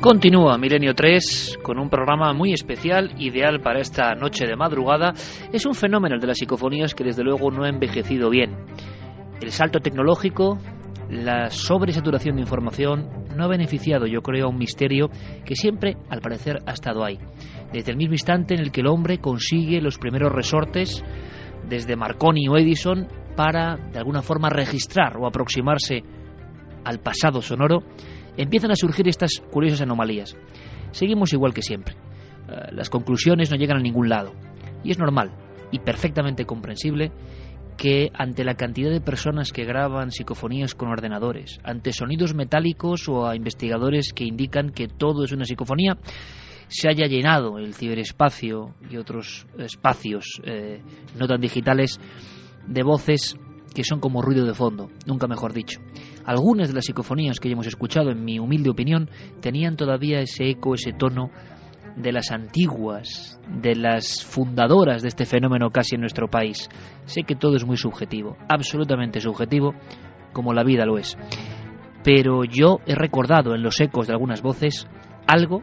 Continúa Milenio 3 con un programa muy especial, ideal para esta noche de madrugada. Es un fenómeno de las psicofonías que desde luego no ha envejecido bien. El salto tecnológico, la sobresaturación de información no ha beneficiado, yo creo, a un misterio que siempre, al parecer, ha estado ahí. Desde el mismo instante en el que el hombre consigue los primeros resortes, desde Marconi o Edison, para, de alguna forma, registrar o aproximarse al pasado sonoro, empiezan a surgir estas curiosas anomalías. Seguimos igual que siempre. Eh, las conclusiones no llegan a ningún lado. Y es normal y perfectamente comprensible que ante la cantidad de personas que graban psicofonías con ordenadores, ante sonidos metálicos o a investigadores que indican que todo es una psicofonía, se haya llenado el ciberespacio y otros espacios eh, no tan digitales de voces que son como ruido de fondo, nunca mejor dicho. Algunas de las psicofonías que ya hemos escuchado, en mi humilde opinión, tenían todavía ese eco, ese tono de las antiguas, de las fundadoras de este fenómeno casi en nuestro país. Sé que todo es muy subjetivo, absolutamente subjetivo, como la vida lo es. Pero yo he recordado en los ecos de algunas voces algo,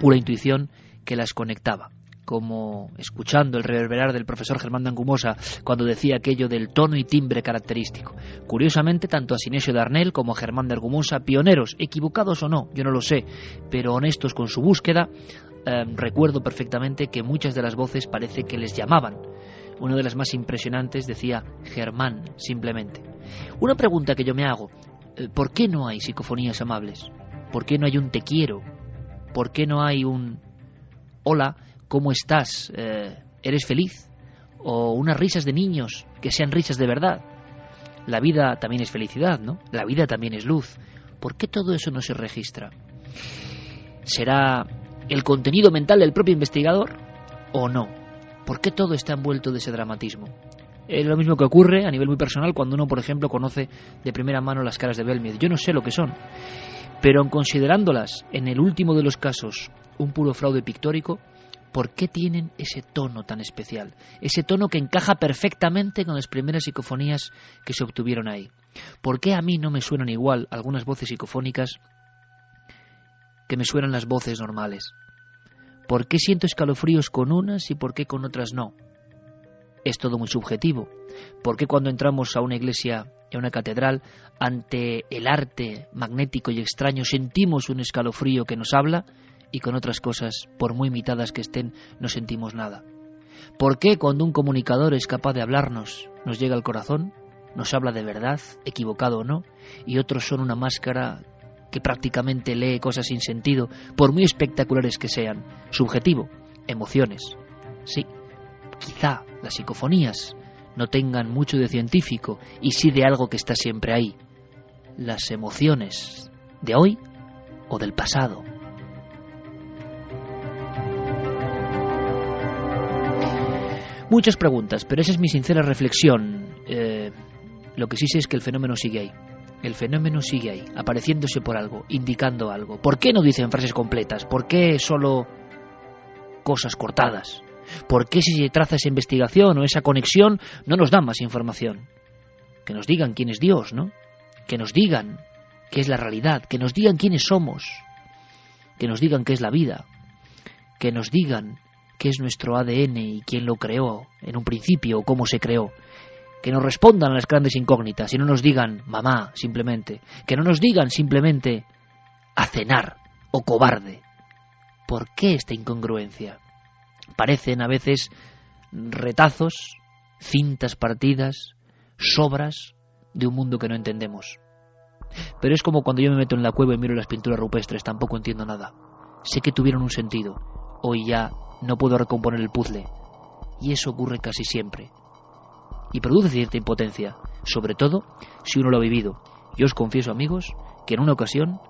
pura intuición, que las conectaba como escuchando el reverberar del profesor Germán Dangumosa cuando decía aquello del tono y timbre característico. Curiosamente, tanto a Sinesio Darnell como a Germán de Argumosa, pioneros, equivocados o no, yo no lo sé, pero honestos con su búsqueda, em, recuerdo perfectamente que muchas de las voces parece que les llamaban. Una de las más impresionantes decía Germán, simplemente. Una pregunta que yo me hago, eh, ¿por qué no hay psicofonías amables? ¿Por qué no hay un te quiero? ¿Por qué no hay un hola? ¿Cómo estás? Eh, ¿Eres feliz? O unas risas de niños que sean risas de verdad. La vida también es felicidad, ¿no? La vida también es luz. ¿Por qué todo eso no se registra? ¿Será el contenido mental del propio investigador o no? ¿Por qué todo está envuelto de ese dramatismo? Es lo mismo que ocurre a nivel muy personal cuando uno, por ejemplo, conoce de primera mano las caras de Belmez. Yo no sé lo que son, pero en considerándolas, en el último de los casos, un puro fraude pictórico, ¿Por qué tienen ese tono tan especial? Ese tono que encaja perfectamente con las primeras psicofonías que se obtuvieron ahí. ¿Por qué a mí no me suenan igual algunas voces psicofónicas que me suenan las voces normales? ¿Por qué siento escalofríos con unas y por qué con otras no? Es todo muy subjetivo. ¿Por qué cuando entramos a una iglesia, a una catedral, ante el arte magnético y extraño sentimos un escalofrío que nos habla y con otras cosas, por muy imitadas que estén, no sentimos nada. ¿Por qué cuando un comunicador es capaz de hablarnos, nos llega al corazón, nos habla de verdad, equivocado o no, y otros son una máscara que prácticamente lee cosas sin sentido, por muy espectaculares que sean, subjetivo, emociones? Sí, quizá las psicofonías no tengan mucho de científico y sí de algo que está siempre ahí, las emociones de hoy o del pasado. Muchas preguntas, pero esa es mi sincera reflexión. Eh, lo que sí sé es que el fenómeno sigue ahí. El fenómeno sigue ahí, apareciéndose por algo, indicando algo. ¿Por qué no dicen frases completas? ¿Por qué solo cosas cortadas? ¿Por qué si se traza esa investigación o esa conexión no nos dan más información? Que nos digan quién es Dios, ¿no? Que nos digan qué es la realidad, que nos digan quiénes somos, que nos digan qué es la vida, que nos digan qué es nuestro ADN y quién lo creó en un principio o cómo se creó. Que nos respondan a las grandes incógnitas y no nos digan mamá simplemente. Que no nos digan simplemente a cenar o cobarde. ¿Por qué esta incongruencia? Parecen a veces retazos, cintas partidas, sobras de un mundo que no entendemos. Pero es como cuando yo me meto en la cueva y miro las pinturas rupestres, tampoco entiendo nada. Sé que tuvieron un sentido. Hoy ya no puedo recomponer el puzzle. Y eso ocurre casi siempre. Y produce cierta impotencia, sobre todo si uno lo ha vivido. Yo os confieso, amigos, que en una ocasión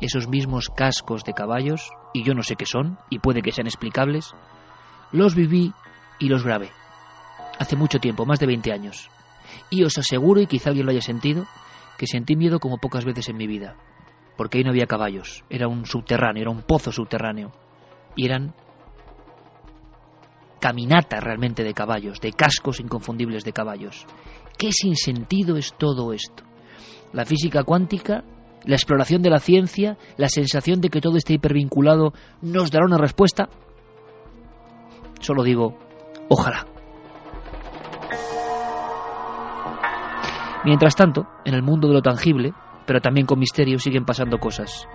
esos mismos cascos de caballos, y yo no sé qué son, y puede que sean explicables, los viví y los grabé. Hace mucho tiempo, más de 20 años. Y os aseguro, y quizá alguien lo haya sentido, que sentí miedo como pocas veces en mi vida. Porque ahí no había caballos, era un subterráneo, era un pozo subterráneo. Y eran caminatas realmente de caballos, de cascos inconfundibles de caballos. ¿Qué sinsentido es todo esto? La física cuántica, la exploración de la ciencia, la sensación de que todo está hipervinculado, ¿nos dará una respuesta? Solo digo, ojalá. Mientras tanto, en el mundo de lo tangible, pero también con misterio, siguen pasando cosas.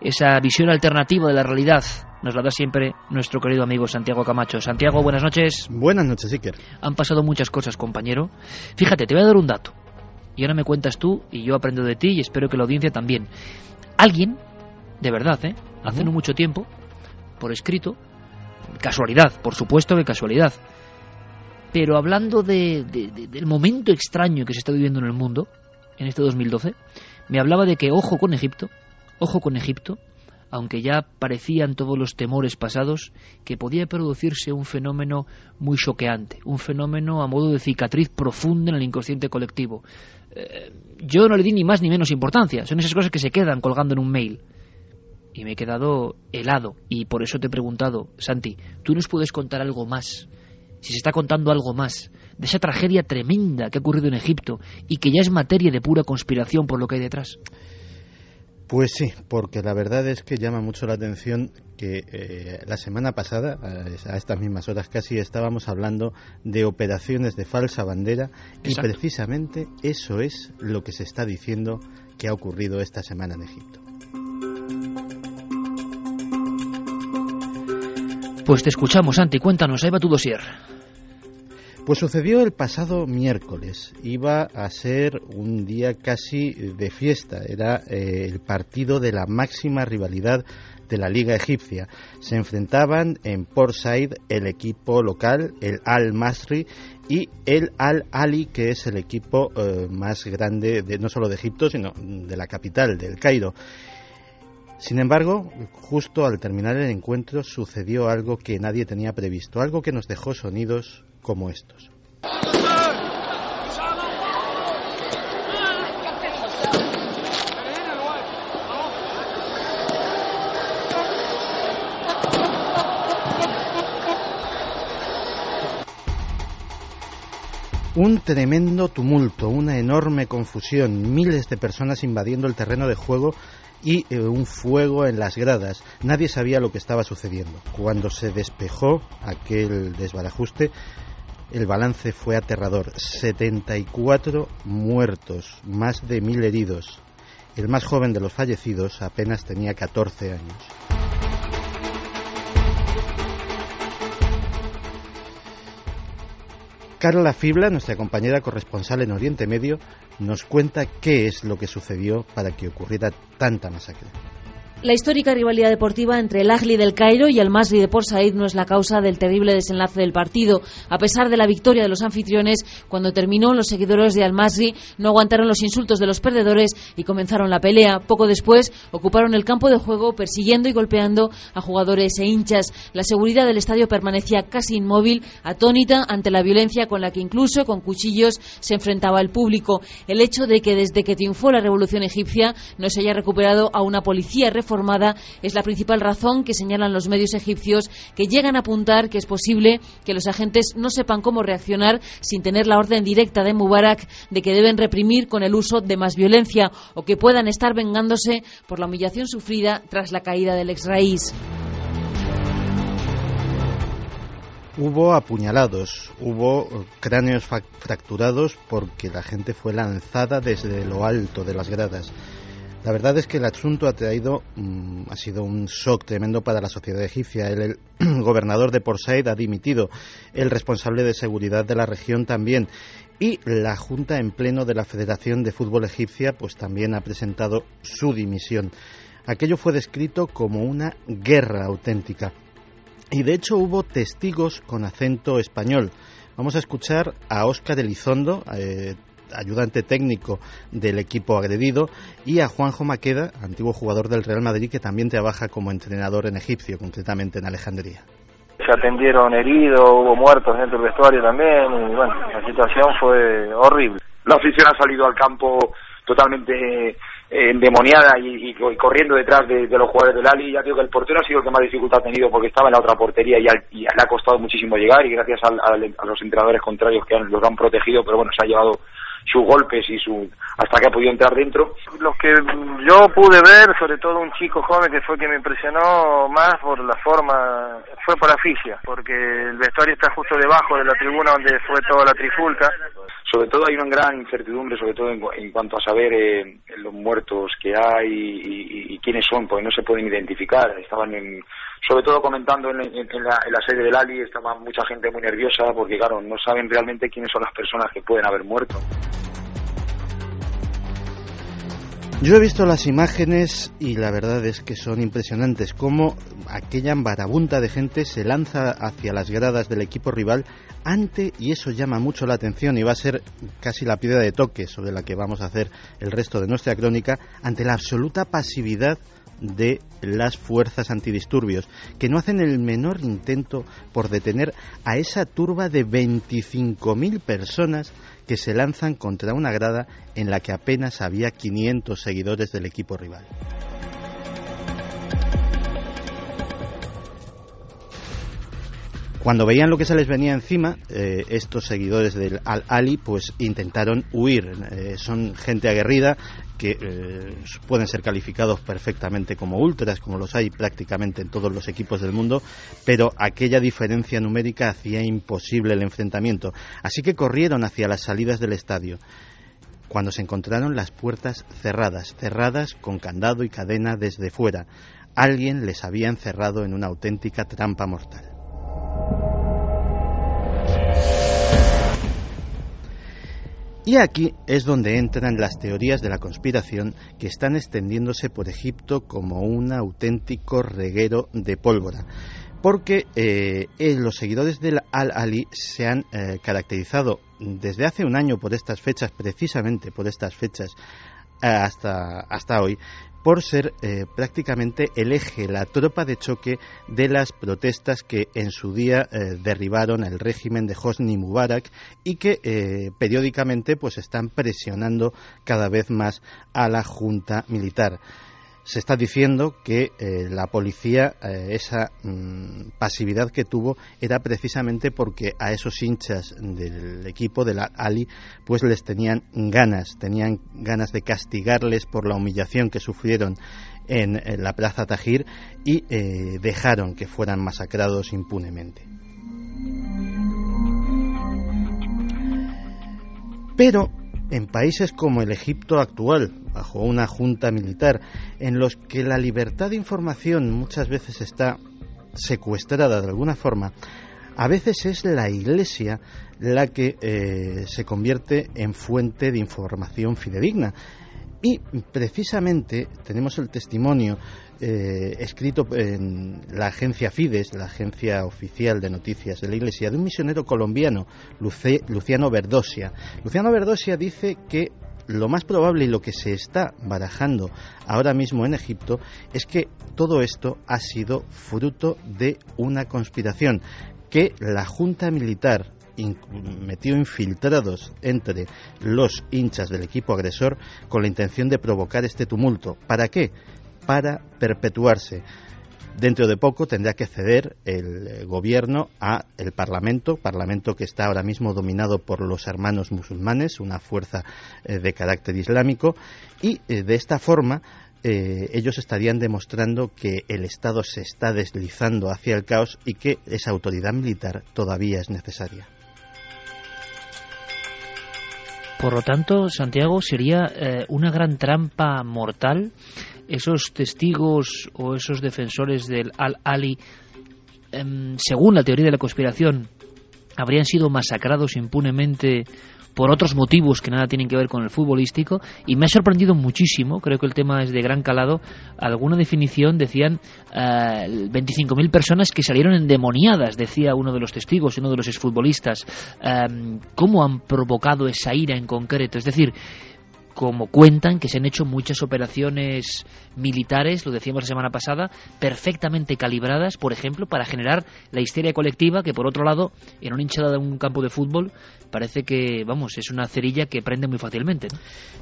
Esa visión alternativa de la realidad nos la da siempre nuestro querido amigo Santiago Camacho. Santiago, buenas noches. Buenas noches, Iker. Han pasado muchas cosas, compañero. Fíjate, te voy a dar un dato. Y ahora me cuentas tú y yo aprendo de ti y espero que la audiencia también. Alguien, de verdad, ¿eh? hace no mucho tiempo, por escrito, casualidad, por supuesto que casualidad, pero hablando de, del momento extraño que se está viviendo en el mundo, en este 2012, me hablaba de que ojo con Egipto, ojo con Egipto, aunque ya parecían todos los temores pasados, que podía producirse un fenómeno muy choqueante, un fenómeno a modo de cicatriz profunda en el inconsciente colectivo. Eh, yo no le di ni más ni menos importancia, son esas cosas que se quedan colgando en un mail. Y me he quedado helado, y por eso te he preguntado, Santi, ¿tú nos puedes contar algo más si se está contando algo más de esa tragedia tremenda que ha ocurrido en Egipto y que ya es materia de pura conspiración por lo que hay detrás? Pues sí, porque la verdad es que llama mucho la atención que eh, la semana pasada, a estas mismas horas casi, estábamos hablando de operaciones de falsa bandera y precisamente eso es lo que se está diciendo que ha ocurrido esta semana en Egipto. Pues te escuchamos, Santi, cuéntanos, ahí va tu dossier. Pues sucedió el pasado miércoles. Iba a ser un día casi de fiesta. Era eh, el partido de la máxima rivalidad de la Liga Egipcia. Se enfrentaban en Port Said el equipo local, el Al Masri, y el Al Ali, que es el equipo eh, más grande de, no solo de Egipto, sino de la capital, del Cairo. Sin embargo, justo al terminar el encuentro sucedió algo que nadie tenía previsto, algo que nos dejó sonidos como estos. Un tremendo tumulto, una enorme confusión, miles de personas invadiendo el terreno de juego y eh, un fuego en las gradas. Nadie sabía lo que estaba sucediendo. Cuando se despejó aquel desbarajuste, el balance fue aterrador. 74 muertos, más de mil heridos. El más joven de los fallecidos apenas tenía 14 años. Carla Fibla, nuestra compañera corresponsal en Oriente Medio, nos cuenta qué es lo que sucedió para que ocurriera tanta masacre. La histórica rivalidad deportiva entre el Ahly del Cairo y el Masri de Port Said no es la causa del terrible desenlace del partido. A pesar de la victoria de los anfitriones, cuando terminó, los seguidores de Al Masri no aguantaron los insultos de los perdedores y comenzaron la pelea. Poco después, ocuparon el campo de juego persiguiendo y golpeando a jugadores e hinchas. La seguridad del estadio permanecía casi inmóvil, atónita ante la violencia con la que incluso con cuchillos se enfrentaba el público. El hecho de que desde que triunfó la revolución egipcia no se haya recuperado a una policía es la principal razón que señalan los medios egipcios que llegan a apuntar que es posible que los agentes no sepan cómo reaccionar sin tener la orden directa de Mubarak de que deben reprimir con el uso de más violencia o que puedan estar vengándose por la humillación sufrida tras la caída del ex raíz. Hubo apuñalados, hubo cráneos fracturados porque la gente fue lanzada desde lo alto de las gradas. La verdad es que el asunto ha traído, mm, ha sido un shock tremendo para la sociedad egipcia. El, gobernador de Port Said ha dimitido, el responsable de seguridad de la región también. Y la Junta en pleno de la Federación de Fútbol Egipcia pues también ha presentado su dimisión. Aquello fue descrito como una guerra auténtica. Y de hecho hubo testigos con acento español. Vamos a escuchar a Óscar Elizondo, eh, ayudante técnico del equipo agredido, y a Juanjo Maqueda, antiguo jugador del Real Madrid, que también trabaja como entrenador en Egipcio, concretamente en Alejandría. se atendieron heridos, hubo muertos dentro del vestuario también, y bueno, la situación fue horrible. La afición ha salido al campo totalmente eh, endemoniada y, corriendo detrás de, los jugadores del Ali. Ya digo que el portero ha sido el que más dificultad ha tenido porque estaba en la otra portería y, le ha costado muchísimo llegar y gracias a los entrenadores contrarios que han, los han protegido, pero bueno, se ha llevado sus golpes y su hasta que ha podido entrar dentro. Los que yo pude ver, sobre todo un chico joven que fue quien me impresionó más por la forma, fue por asfixia, porque el vestuario está justo debajo de la tribuna donde fue toda la trifulca. Sobre todo hay una gran incertidumbre, sobre todo en, cuanto a saber eh, los muertos que hay y, quiénes son, porque no se pueden identificar. Estaban en, sobre todo comentando en, la, en la sede del Ali, estaba mucha gente muy nerviosa porque, claro, no saben realmente quiénes son las personas que pueden haber muerto. Yo he visto las imágenes y la verdad es que son impresionantes, cómo aquella marabunta de gente se lanza hacia las gradas del equipo rival ante, y eso llama mucho la atención y va a ser casi la piedra de toque sobre la que vamos a hacer el resto de nuestra crónica, ante la absoluta pasividad de las fuerzas antidisturbios, que no hacen el menor intento por detener a esa turba de 25.000 personas que se lanzan contra una grada en la que apenas había 500 seguidores del equipo rival. Cuando veían lo que se les venía encima, eh, estos seguidores del Al-Ali pues intentaron huir. Eh, son gente aguerrida que eh, pueden ser calificados perfectamente como ultras, como los hay prácticamente en todos los equipos del mundo, pero aquella diferencia numérica hacía imposible el enfrentamiento. Así que corrieron hacia las salidas del estadio cuando se encontraron las puertas cerradas, cerradas con candado y cadena desde fuera. Alguien les había encerrado en una auténtica trampa mortal. Y aquí es donde entran las teorías de la conspiración que están extendiéndose por Egipto como un auténtico reguero de pólvora. Porque eh, eh, los seguidores del Al-Ali se han eh, caracterizado desde hace un año por estas fechas, precisamente por estas fechas, hasta, hasta hoy, por ser eh, prácticamente el eje, la tropa de choque de las protestas que en su día eh, derribaron el régimen de Hosni Mubarak y que eh, periódicamente pues están presionando cada vez más a la junta militar se está diciendo que eh, la policía, eh, esa mm, pasividad que tuvo, era precisamente porque a esos hinchas del equipo de la Ali, pues les tenían ganas, tenían ganas de castigarles por la humillación que sufrieron en, la Plaza Tajir y eh, dejaron que fueran masacrados impunemente. Pero en países como el Egipto actual, bajo una junta militar, en los que la libertad de información muchas veces está secuestrada de alguna forma, a veces es la Iglesia la que eh, se convierte en fuente de información fidedigna. Y precisamente tenemos el testimonio eh, escrito en la agencia Fides, la agencia oficial de noticias de la Iglesia, de un misionero colombiano, Luciano Verdosia. Luciano Verdosia dice que lo más probable y lo que se está barajando ahora mismo en Egipto es que todo esto ha sido fruto de una conspiración, que la Junta Militar metió infiltrados entre los hinchas del equipo agresor con la intención de provocar este tumulto. ¿Para qué? Para perpetuarse. Dentro de poco tendrá que ceder el eh, gobierno a el Parlamento, Parlamento que está ahora mismo dominado por los hermanos musulmanes, una fuerza eh, de carácter islámico, y eh, de esta forma ellos estarían demostrando que el Estado se está deslizando hacia el caos y que esa autoridad militar todavía es necesaria. Por lo tanto, Santiago sería una gran trampa mortal esos testigos o esos defensores del Al-Ali, em, según la teoría de la conspiración, habrían sido masacrados impunemente por otros motivos que nada tienen que ver con el futbolístico y me ha sorprendido muchísimo, creo que el tema es de gran calado, alguna definición decían 25.000 eh, personas que salieron endemoniadas, decía uno de los testigos, uno de los exfutbolistas. Em, ¿Cómo han provocado esa ira en concreto? Es decir, como cuentan que se han hecho muchas operaciones militares, lo decíamos la semana pasada, perfectamente calibradas, por ejemplo, para generar la histeria colectiva que, por otro lado, en una hinchada de un campo de fútbol parece que, vamos, es una cerilla que prende muy fácilmente.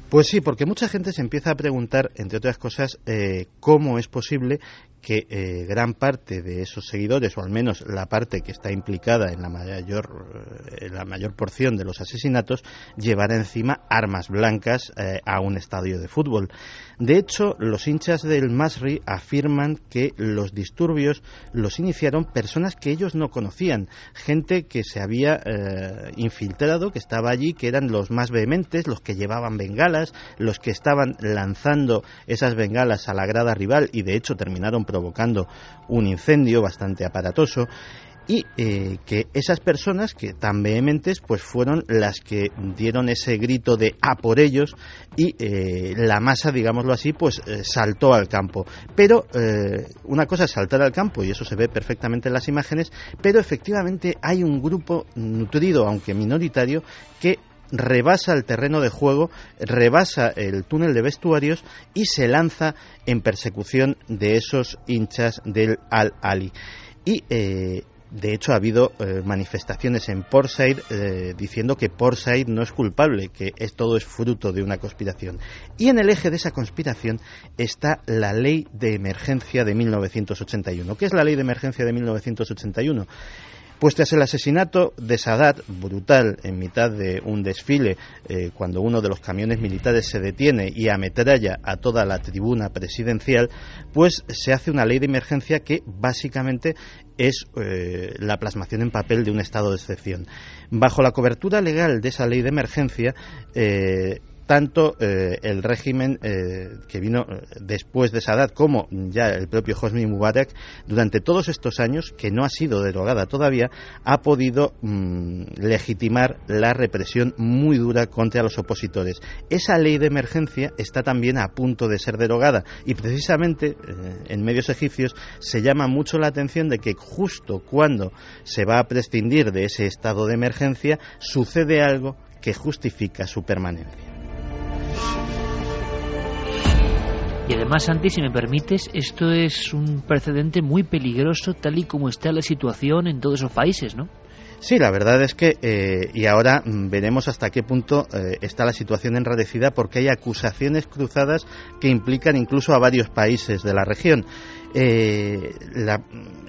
Pues sí, porque mucha gente se empieza a preguntar, entre otras cosas, eh, cómo es posible que eh, gran parte de esos seguidores, o al menos la parte que está implicada en la mayor, eh, en la mayor porción de los asesinatos, llevara encima armas blancas a un estadio de fútbol. De hecho, los hinchas del Masri afirman que los disturbios los iniciaron personas que ellos no conocían, gente que se había infiltrado, que estaba allí, que eran los más vehementes, los que llevaban bengalas, los que estaban lanzando esas bengalas a la grada rival y de hecho terminaron provocando un incendio bastante aparatoso y eh, que esas personas que tan vehementes pues fueron las que dieron ese grito de a por ellos y eh, la masa digámoslo así pues eh, saltó al campo pero una cosa es saltar al campo y eso se ve perfectamente en las imágenes pero efectivamente hay un grupo nutrido aunque minoritario que rebasa el terreno de juego, rebasa el túnel de vestuarios y se lanza en persecución de esos hinchas del Al-Ali. Y de hecho, ha habido eh, manifestaciones en Portside eh, diciendo que Portside no es culpable, que es, todo es fruto de una conspiración. Y en el eje de esa conspiración está la Ley de Emergencia de 1981. ¿Qué es la Ley de Emergencia de 1981? Pues tras el asesinato de Sadat, brutal, en mitad de un desfile, eh, cuando uno de los camiones militares se detiene y ametralla a toda la tribuna presidencial, pues se hace una ley de emergencia que básicamente es eh, la plasmación en papel de un estado de excepción. Bajo la cobertura legal de esa ley de emergencia, eh, tanto eh, el régimen eh, que vino eh, después de Sadat como ya el propio Hosni Mubarak, durante todos estos años, que no ha sido derogada todavía, ha podido mm, legitimar la represión muy dura contra los opositores. Esa ley de emergencia está también a punto de ser derogada y precisamente en medios egipcios se llama mucho la atención de que justo cuando se va a prescindir de ese estado de emergencia sucede algo que justifica su permanencia. Y además, Santi, si me permites, esto es un precedente muy peligroso tal y como está la situación en todos esos países, ¿no? Sí, la verdad es que, eh, y ahora mm, veremos hasta qué punto eh, está la situación enradecida porque hay acusaciones cruzadas que implican incluso a varios países de la región. Eh,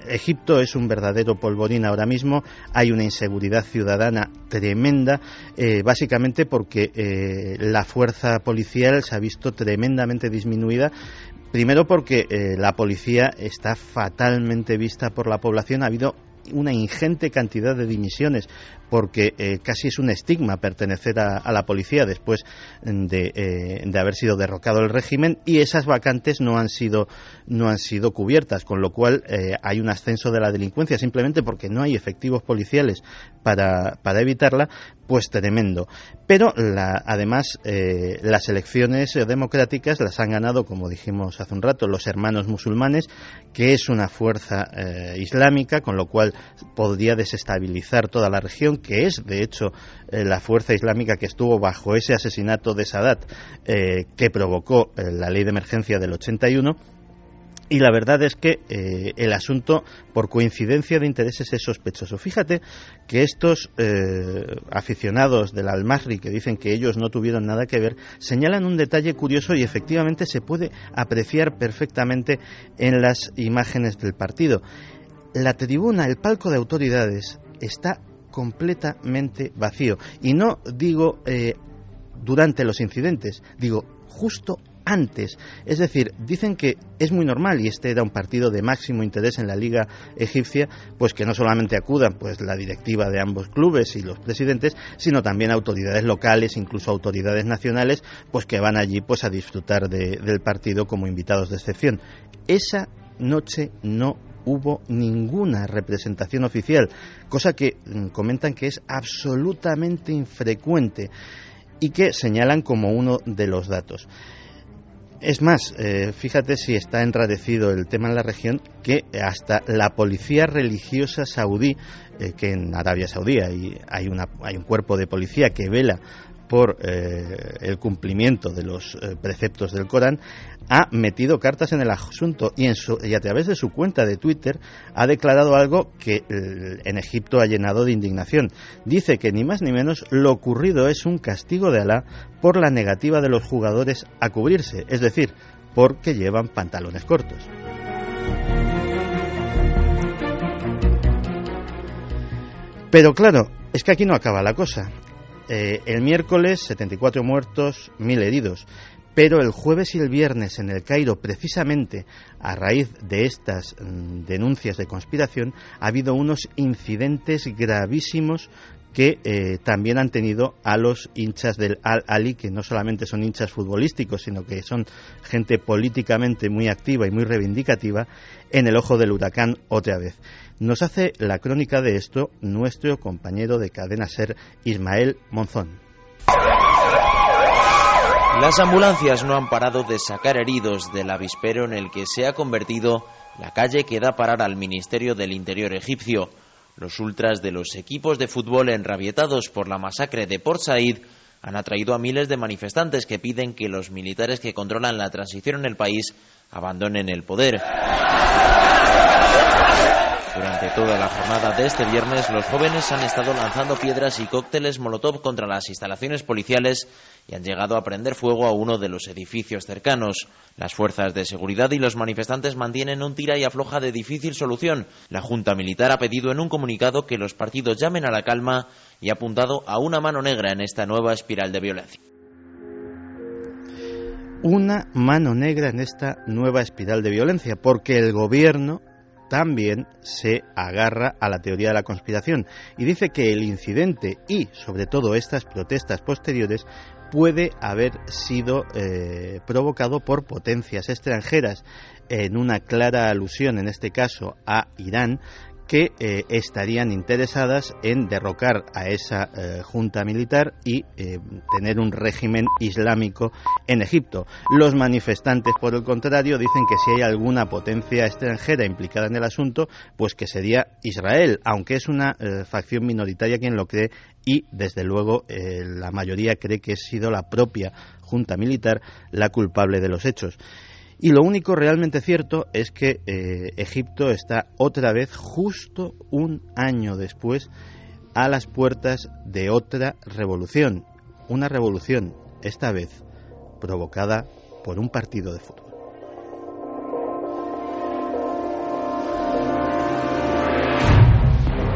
Egipto es un verdadero polvorín ahora mismo, hay una inseguridad ciudadana tremenda, eh, básicamente porque eh, la fuerza policial se ha visto tremendamente disminuida Primero porque la policía está fatalmente vista por la población. Ha habido una ingente cantidad de dimisiones porque eh, casi es un estigma pertenecer a, la policía después de, eh, de, haber sido derrocado el régimen y esas vacantes no han sido no han sido cubiertas con lo cual eh, hay un ascenso de la delincuencia simplemente porque no hay efectivos policiales para, para evitarla pues tremendo. Pero la, además las elecciones democráticas las han ganado como dijimos hace un rato los hermanos musulmanes que es una fuerza islámica con lo cual podría desestabilizar toda la región, que es, de hecho, eh, la fuerza islámica que estuvo bajo ese asesinato de Sadat eh, que provocó eh, la ley de emergencia del 81. Y la verdad es que el asunto, por coincidencia de intereses, es sospechoso. Fíjate que estos aficionados del Al-Masri, que dicen que ellos no tuvieron nada que ver, señalan un detalle curioso y efectivamente se puede apreciar perfectamente en las imágenes del partido la tribuna, el palco de autoridades, está completamente vacío. Y no digo eh, durante los incidentes, digo justo antes. Es decir, dicen que es muy normal y este era un partido de máximo interés en la liga egipcia, pues que no solamente acudan pues la directiva de ambos clubes y los presidentes, sino también autoridades locales, incluso autoridades nacionales, pues que van allí pues a disfrutar del partido como invitados de excepción. Esa noche no hubo ninguna representación oficial, cosa que mm, comentan que es absolutamente infrecuente y que señalan como uno de los datos. Es más, eh, fíjate si está enradecido el tema en la región que hasta la policía religiosa saudí, eh, que en Arabia Saudí hay, hay, una, hay un cuerpo de policía que vela por eh, el cumplimiento de los eh, preceptos del Corán, ha metido cartas en el asunto y, en y, a través de su cuenta de Twitter ha declarado algo que eh, en Egipto ha llenado de indignación. Dice que ni más ni menos lo ocurrido es un castigo de Alá por la negativa de los jugadores a cubrirse, es decir, porque llevan pantalones cortos. Pero claro, es que aquí no acaba la cosa. Eh, el miércoles 74 muertos, 1000 heridos. Pero el jueves y el viernes en el Cairo, precisamente a raíz de estas mm, denuncias de conspiración, ha habido unos incidentes gravísimos que eh, también han tenido a los hinchas del Al-Ali, que no solamente son hinchas futbolísticos, sino que son gente políticamente muy activa y muy reivindicativa, en el ojo del huracán otra vez. Nos hace la crónica de esto nuestro compañero de cadena ser, Ismael Monzón. Las ambulancias no han parado de sacar heridos del avispero en el que se ha convertido la calle que da parar al Ministerio del Interior egipcio. Los ultras de los equipos de fútbol enrabietados por la masacre de Port Said han atraído a miles de manifestantes que piden que los militares que controlan la transición en el país abandonen el poder. Durante toda la jornada de este viernes, los jóvenes han estado lanzando piedras y cócteles Molotov contra las instalaciones policiales y han llegado a prender fuego a uno de los edificios cercanos. Las fuerzas de seguridad y los manifestantes mantienen un tira y afloja de difícil solución. La Junta Militar ha pedido en un comunicado que los partidos llamen a la calma y ha apuntado a una mano negra en esta nueva espiral de violencia una mano negra en esta nueva espiral de violencia, porque el gobierno también se agarra a la teoría de la conspiración. Y dice que el incidente y sobre todo estas protestas posteriores puede haber sido eh, provocado por potencias extranjeras. En una clara alusión en este caso a Irán que eh, estarían interesadas en derrocar a esa eh, junta militar y eh, tener un régimen islámico en Egipto. Los manifestantes, por el contrario, dicen que si hay alguna potencia extranjera implicada en el asunto, pues que sería Israel, aunque es una facción minoritaria quien lo cree y, desde luego, la mayoría cree que ha sido la propia junta militar la culpable de los hechos. Y lo único realmente cierto es que eh, Egipto está otra vez, justo un año después, a las puertas de otra revolución. Una revolución, esta vez, provocada por un partido de fútbol.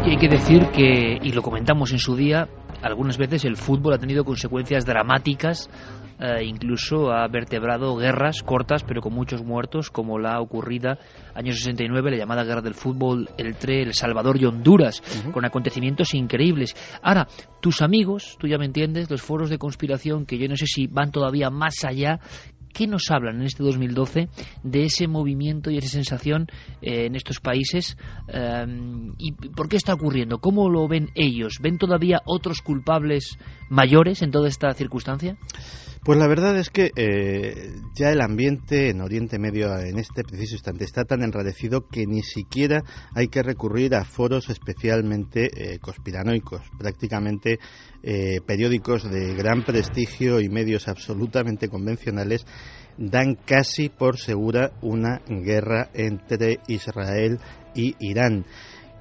Y hay que decir que, y lo comentamos en su día, algunas veces el fútbol ha tenido consecuencias dramáticas eh, incluso ha vertebrado guerras cortas pero con muchos muertos, como la ocurrida año 69, la llamada guerra del fútbol entre El Salvador y Honduras, con acontecimientos increíbles. Ahora, tus amigos, tú ya me entiendes, los foros de conspiración, que yo no sé si van todavía más allá, ¿Qué nos hablan en este 2012 de ese movimiento y esa sensación eh, en estos países? Eh, ¿Y por qué está ocurriendo? ¿Cómo lo ven ellos? ¿Ven todavía otros culpables mayores en toda esta circunstancia? Pues la verdad es que eh, ya el ambiente en Oriente Medio en este preciso instante está tan enradecido que ni siquiera hay que recurrir a foros especialmente eh, conspiranoicos. Prácticamente eh, periódicos de gran prestigio y medios absolutamente convencionales dan casi por segura una guerra entre Israel y Irán.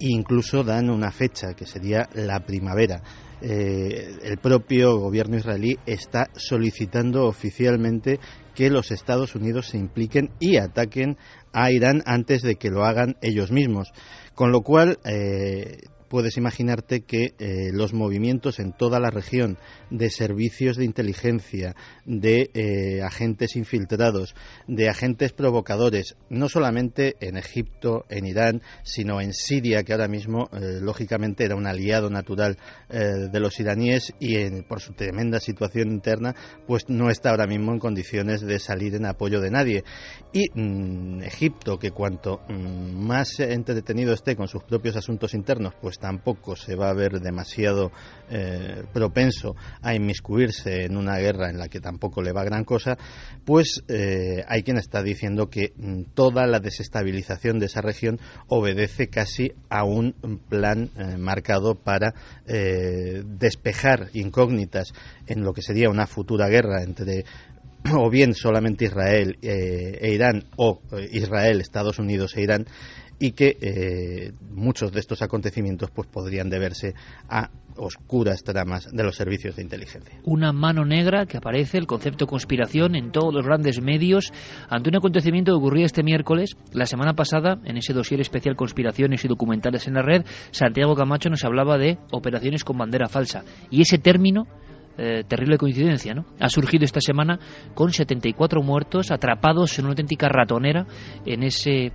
Incluso dan una fecha que sería la primavera. Eh, el propio gobierno israelí está solicitando oficialmente que los Estados Unidos se impliquen y ataquen a Irán antes de que lo hagan ellos mismos. Con lo cual, eh, puedes imaginarte que eh, los movimientos en toda la región de servicios de inteligencia, de eh, agentes infiltrados, de agentes provocadores, no solamente en Egipto, en Irán, sino en Siria, que ahora mismo, eh, lógicamente, era un aliado natural de los iraníes y por su tremenda situación interna, pues no está ahora mismo en condiciones de salir en apoyo de nadie. Y mm, Egipto, que cuanto mm, más entretenido esté con sus propios asuntos internos, pues tampoco se va a ver demasiado eh, propenso a inmiscuirse en una guerra en la que tampoco le va gran cosa, pues eh, hay quien está diciendo que mm, toda la desestabilización de esa región obedece casi a un plan eh, marcado para despejar incógnitas en lo que sería una futura guerra entre o bien solamente Israel e Irán o Israel, Estados Unidos e Irán y que eh, muchos de estos acontecimientos pues podrían deberse a oscuras tramas de los servicios de inteligencia. Una mano negra que aparece, el concepto conspiración en todos los grandes medios ante un acontecimiento que ocurría este miércoles. La semana pasada, en ese dossier especial Conspiraciones y documentales en la red, Santiago Camacho nos hablaba de operaciones con bandera falsa. Y ese término eh, terrible coincidencia, ¿no? Ha surgido esta semana con 74 muertos atrapados en una auténtica ratonera en ese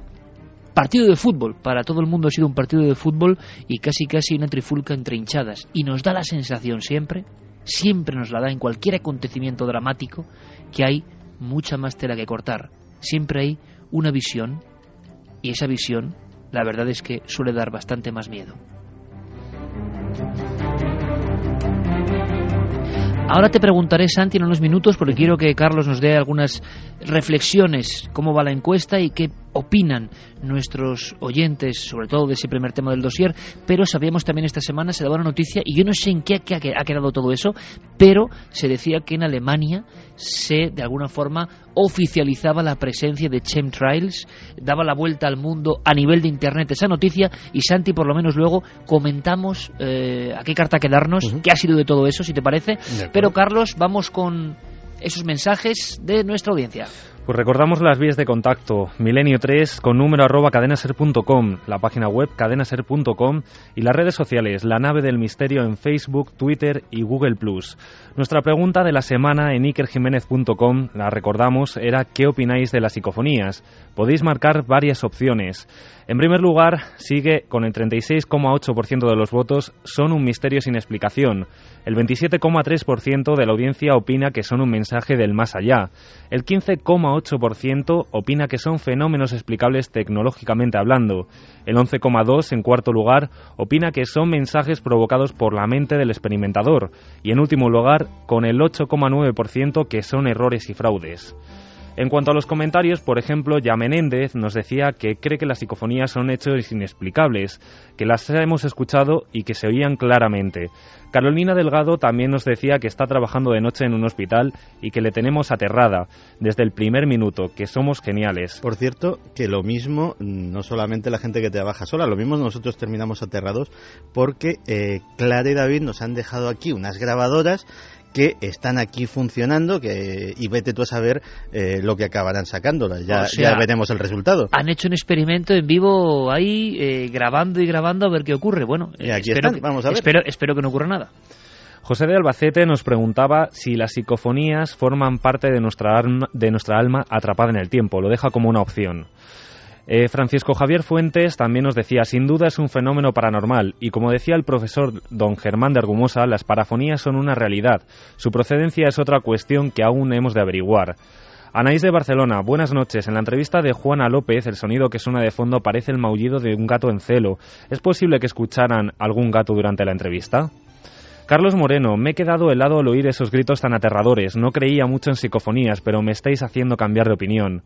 partido de fútbol. Para todo el mundo ha sido un partido de fútbol y casi casi una trifulca entre hinchadas. Y nos da la sensación siempre, siempre nos la da en cualquier acontecimiento dramático, que hay mucha más tela que cortar. Siempre hay una visión y esa visión, la verdad es que suele dar bastante más miedo. Ahora te preguntaré, Santi, en unos minutos, porque quiero que Carlos nos dé algunas reflexiones, cómo va la encuesta y qué opinan nuestros oyentes, sobre todo de ese primer tema del dossier, pero sabíamos también esta semana, se daba una noticia, y yo no sé en qué ha quedado todo eso, pero se decía que en Alemania se, de alguna forma, oficializaba la presencia de chemtrails, daba la vuelta al mundo a nivel de Internet esa noticia, y Santi, por lo menos luego, comentamos eh, a qué carta quedarnos, qué ha sido de todo eso, si te parece. Pero, Carlos, vamos con esos mensajes de nuestra audiencia. Pues recordamos las vías de contacto, milenio 3 con número arroba cadenaser.com, la página web cadenaser.com y las redes sociales, la nave del misterio en Facebook, Twitter y Google+. Nuestra pregunta de la semana en ikerjiménez.com, la recordamos, era ¿qué opináis de las psicofonías? Podéis marcar varias opciones. En primer lugar, sigue con el 36,8% de los votos son un misterio sin explicación. El 27,3% de la audiencia opina que son un mensaje del más allá. El 15,8% opina que son fenómenos explicables tecnológicamente hablando. El 11,2% en cuarto lugar opina que son mensajes provocados por la mente del experimentador. Y en último lugar, con el 8,9% que son errores y fraudes. En cuanto a los comentarios, por ejemplo, ya Menéndez nos decía que cree que las psicofonías son hechos inexplicables, que las hemos escuchado y que se oían claramente. Carolina Delgado también nos decía que está trabajando de noche en un hospital y que le tenemos aterrada desde el primer minuto, que somos geniales. Por cierto, que lo mismo, no solamente la gente que trabaja sola, lo mismo nosotros terminamos aterrados porque eh, Clara y David nos han dejado aquí unas grabadoras que están aquí funcionando que, y vete tú a saber eh, lo que acabarán sacándolas. Ya, ya veremos el resultado. Han hecho un experimento en vivo ahí, eh, grabando y grabando a ver qué ocurre. Bueno, y aquí espero, vamos a ver. Espero, espero que no ocurra nada. José de Albacete nos preguntaba si las psicofonías forman parte de nuestra, de nuestra alma atrapada en el tiempo. Lo deja como una opción. Eh, Francisco Javier Fuentes también nos decía, sin duda es un fenómeno paranormal y como decía el profesor don Germán de Argumosa, las parafonías son una realidad. Su procedencia es otra cuestión que aún hemos de averiguar. Anaís de Barcelona, buenas noches. En la entrevista de Juana López, el sonido que suena de fondo parece el maullido de un gato en celo. ¿Es posible que escucharan algún gato durante la entrevista? Carlos Moreno, me he quedado helado al oír esos gritos tan aterradores. No creía mucho en psicofonías, pero me estáis haciendo cambiar de opinión.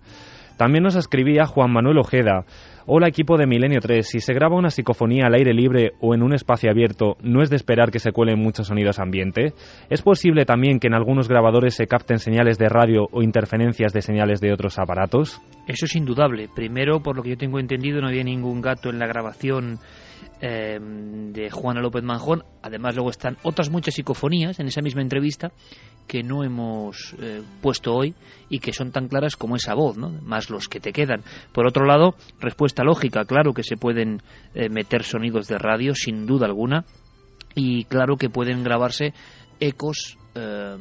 También nos escribía Juan Manuel Ojeda. Hola equipo de Milenio 3, si se graba una psicofonía al aire libre o en un espacio abierto, ¿no es de esperar que se cuelen muchos sonidos ambiente? ¿Es posible también que en algunos grabadores se capten señales de radio o interferencias de señales de otros aparatos? Eso es indudable. Primero, por lo que yo tengo entendido, no había ningún gato en la grabación eh, de Juana López Manjón. Además, luego están otras muchas psicofonías en esa misma entrevista que no hemos eh, puesto hoy y que son tan claras como esa voz, ¿no? más los que te quedan. Por otro lado, respuesta lógica, claro que se pueden eh, meter sonidos de radio, sin duda alguna, y claro que pueden grabarse ecos eh,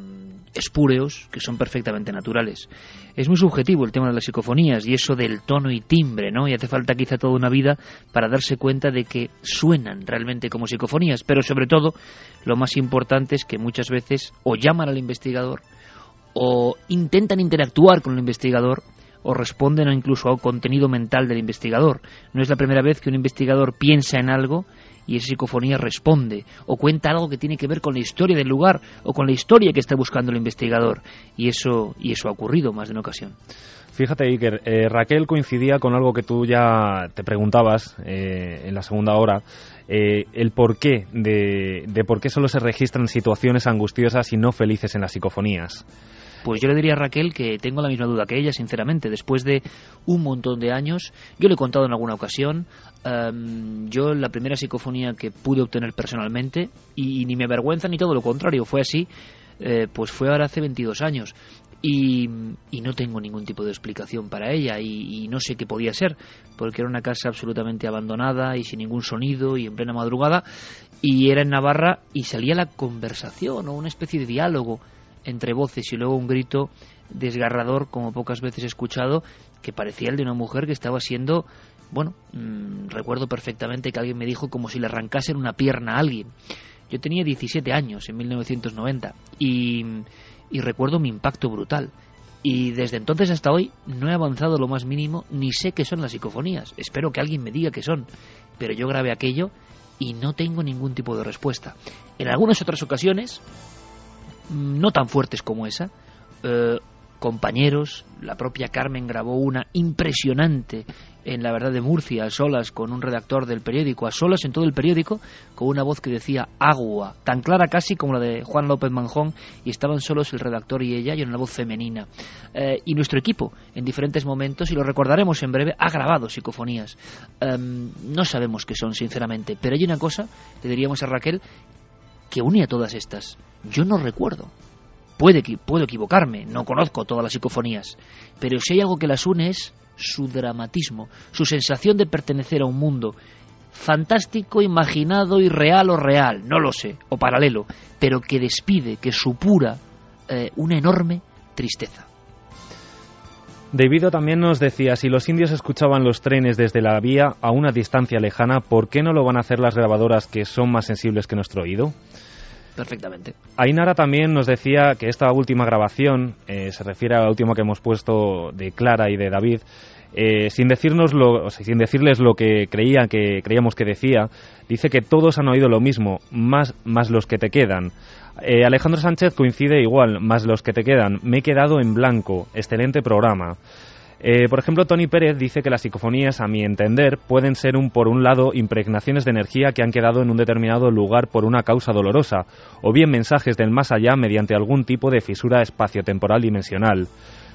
espúreos que son perfectamente naturales. Es muy subjetivo el tema de las psicofonías y eso del tono y timbre, ¿no? Y hace falta quizá toda una vida para darse cuenta de que suenan realmente como psicofonías, pero sobre todo lo más importante es que muchas veces o llaman al investigador o intentan interactuar con el investigador o responden incluso al contenido mental del investigador. No es la primera vez que un investigador piensa en algo y esa psicofonía responde o cuenta algo que tiene que ver con la historia del lugar o con la historia que está buscando el investigador y eso y eso ha ocurrido más de una ocasión. Fíjate, Iker, eh, Raquel coincidía con algo que tú ya te preguntabas eh, en la segunda hora, eh, el porqué de, de por qué solo se registran situaciones angustiosas y no felices en las psicofonías. Pues yo le diría a Raquel que tengo la misma duda que ella, sinceramente. Después de un montón de años, yo le he contado en alguna ocasión, em, yo la primera psicofonía que pude obtener personalmente, y, ni me avergüenza ni todo lo contrario, fue así, eh, pues fue ahora hace 22 años. Y, no tengo ningún tipo de explicación para ella y, no sé qué podía ser, porque era una casa absolutamente abandonada y sin ningún sonido y en plena madrugada y era en Navarra y salía la conversación o una especie de diálogo entre voces y luego un grito desgarrador como pocas veces he escuchado que parecía el de una mujer que estaba siendo bueno mm, recuerdo perfectamente que alguien me dijo como si le arrancasen una pierna a alguien. Yo tenía 17 años en 1990 y, y recuerdo mi impacto brutal. Y desde entonces hasta hoy no he avanzado lo más mínimo ni sé qué son las psicofonías. Espero que alguien me diga qué son. Pero yo grabé aquello y no tengo ningún tipo de respuesta. En algunas otras ocasiones no tan fuertes como esa. Eh, compañeros, la propia Carmen grabó una impresionante en La Verdad de Murcia, a solas con un redactor del periódico, a solas en todo el periódico, con una voz que decía agua, tan clara casi como la de Juan López Manjón, y estaban solos el redactor y ella, y en una voz femenina. Eh, y nuestro equipo, en diferentes momentos, y lo recordaremos en breve, ha grabado psicofonías. Em, no sabemos qué son, sinceramente, pero hay una cosa, le diríamos a Raquel, que une a todas estas. Yo no recuerdo. Puede, puedo equivocarme, no conozco todas las psicofonías, pero si hay algo que las une es su dramatismo, su sensación de pertenecer a un mundo fantástico, imaginado, irreal o real, no lo sé, o paralelo, pero que despide, que supura eh, una enorme tristeza. David también nos decía, si los indios escuchaban los trenes desde la vía a una distancia lejana, ¿por qué no lo van a hacer las grabadoras que son más sensibles que nuestro oído? perfectamente. Ainara también nos decía que esta última grabación, eh, se refiere a la última que hemos puesto de Clara y de David, eh, sin decirnos lo, sin decirles lo que creía que creíamos que decía, dice que todos han oído lo mismo, más, más los que te quedan. Eh, Alejandro Sánchez coincide igual, más los que te quedan. Me he quedado en blanco. Excelente programa. Eh, por ejemplo, Tony Pérez dice que las psicofonías, a mi entender, pueden ser, un, por un lado, impregnaciones de energía que han quedado en un determinado lugar por una causa dolorosa, o bien mensajes del más allá mediante algún tipo de fisura espaciotemporal dimensional.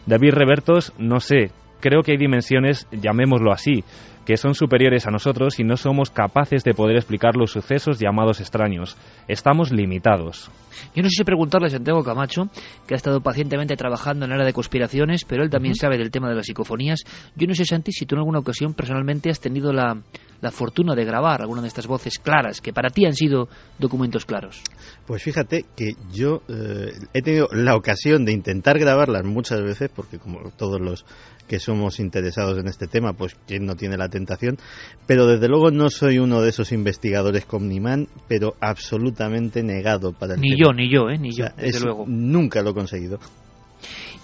David Revertos, no sé, creo que hay dimensiones, llamémoslo así, que son superiores a nosotros y no somos capaces de poder explicar los sucesos llamados extraños. Estamos limitados. Yo no sé si preguntarle a Santiago Camacho, que ha estado pacientemente trabajando en el área de conspiraciones, pero él también sabe del tema de las psicofonías. Yo no sé, Santi, si tú en alguna ocasión personalmente has tenido la, la fortuna de grabar alguna de estas voces claras, que para ti han sido documentos claros. Pues fíjate que yo eh, he tenido la ocasión de intentar grabarlas muchas veces, porque como todos los que somos interesados en este tema, pues quien no tiene la tentación, pero desde luego no soy uno de esos investigadores con Nimán, pero absolutamente negado para el Ni yo, ni yo, ¿eh? ni yo, desde luego. Nunca lo he conseguido.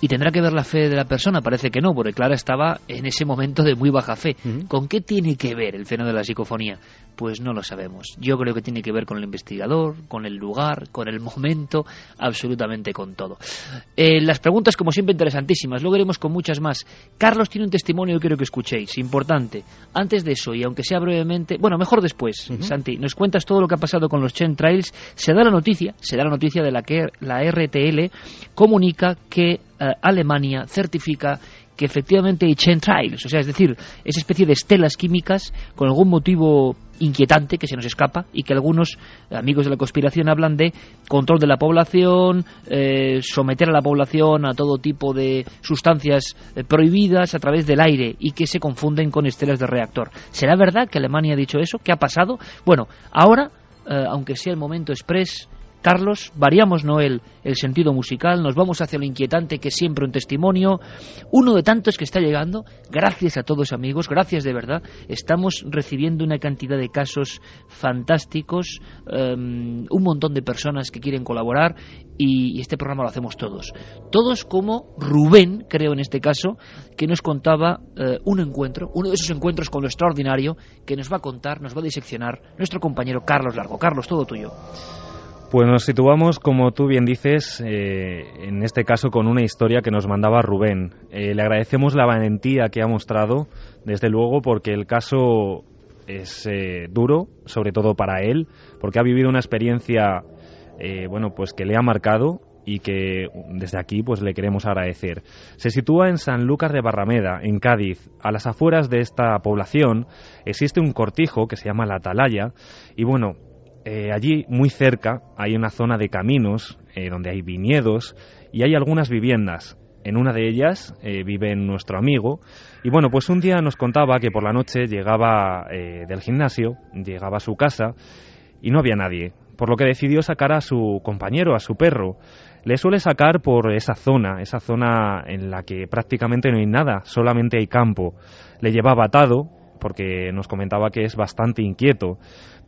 ¿Y tendrá que ver la fe de la persona? Parece que no, porque Clara estaba en ese momento de muy baja fe. ¿Con qué tiene que ver el fenómeno de la psicofonía? Pues no lo sabemos. Yo creo que tiene que ver con el investigador, con el lugar, con el momento, absolutamente con todo. Eh, las preguntas, como siempre, interesantísimas. Luego iremos con muchas más. Carlos tiene un testimonio que quiero que escuchéis, importante. Antes de eso, y aunque sea brevemente, bueno, mejor después, Santi, nos cuentas todo lo que ha pasado con los Chen Trails. Se da la noticia, se da la noticia de la que la RTL comunica que eh, Alemania certifica que efectivamente hay chemtrails, o sea, es decir, esa especie de estelas químicas con algún motivo inquietante que se nos escapa y que algunos amigos de la conspiración hablan de control de la población, eh, someter a la población a todo tipo de sustancias eh, prohibidas a través del aire y que se confunden con estelas de reactor. ¿Será verdad que Alemania ha dicho eso? ¿Qué ha pasado? Bueno, ahora, eh, aunque sea el momento express, Carlos, variamos Noel el sentido musical, nos vamos hacia lo inquietante que es siempre un testimonio, uno de tantos que está llegando. Gracias a todos amigos, gracias de verdad. Estamos recibiendo una cantidad de casos fantásticos, em, un montón de personas que quieren colaborar y, este programa lo hacemos todos. Todos como Rubén, creo en este caso, que nos contaba eh, un encuentro, uno de esos encuentros con lo extraordinario que nos va a contar, nos va a diseccionar nuestro compañero Carlos Largo. Carlos, todo tuyo. Pues nos situamos, como tú bien dices, eh, en este caso con una historia que nos mandaba Rubén. Eh, le agradecemos la valentía que ha mostrado, desde luego, porque el caso es eh, duro, sobre todo para él, porque ha vivido una experiencia, bueno, pues que le ha marcado y que desde aquí pues le queremos agradecer. Se sitúa en San Lucas de Barrameda, en Cádiz. A las afueras de esta población existe un cortijo que se llama La Atalaya y bueno, eh, allí, muy cerca, hay una zona de caminos eh, donde hay viñedos y hay algunas viviendas. En una de ellas eh, vive nuestro amigo y bueno, pues un día nos contaba que por la noche llegaba del gimnasio, llegaba a su casa y no había nadie, por lo que decidió sacar a su compañero, a su perro. Le suele sacar por esa zona, esa zona en la que prácticamente no hay nada, solamente hay campo. Le llevaba atado, porque nos comentaba que es bastante inquieto.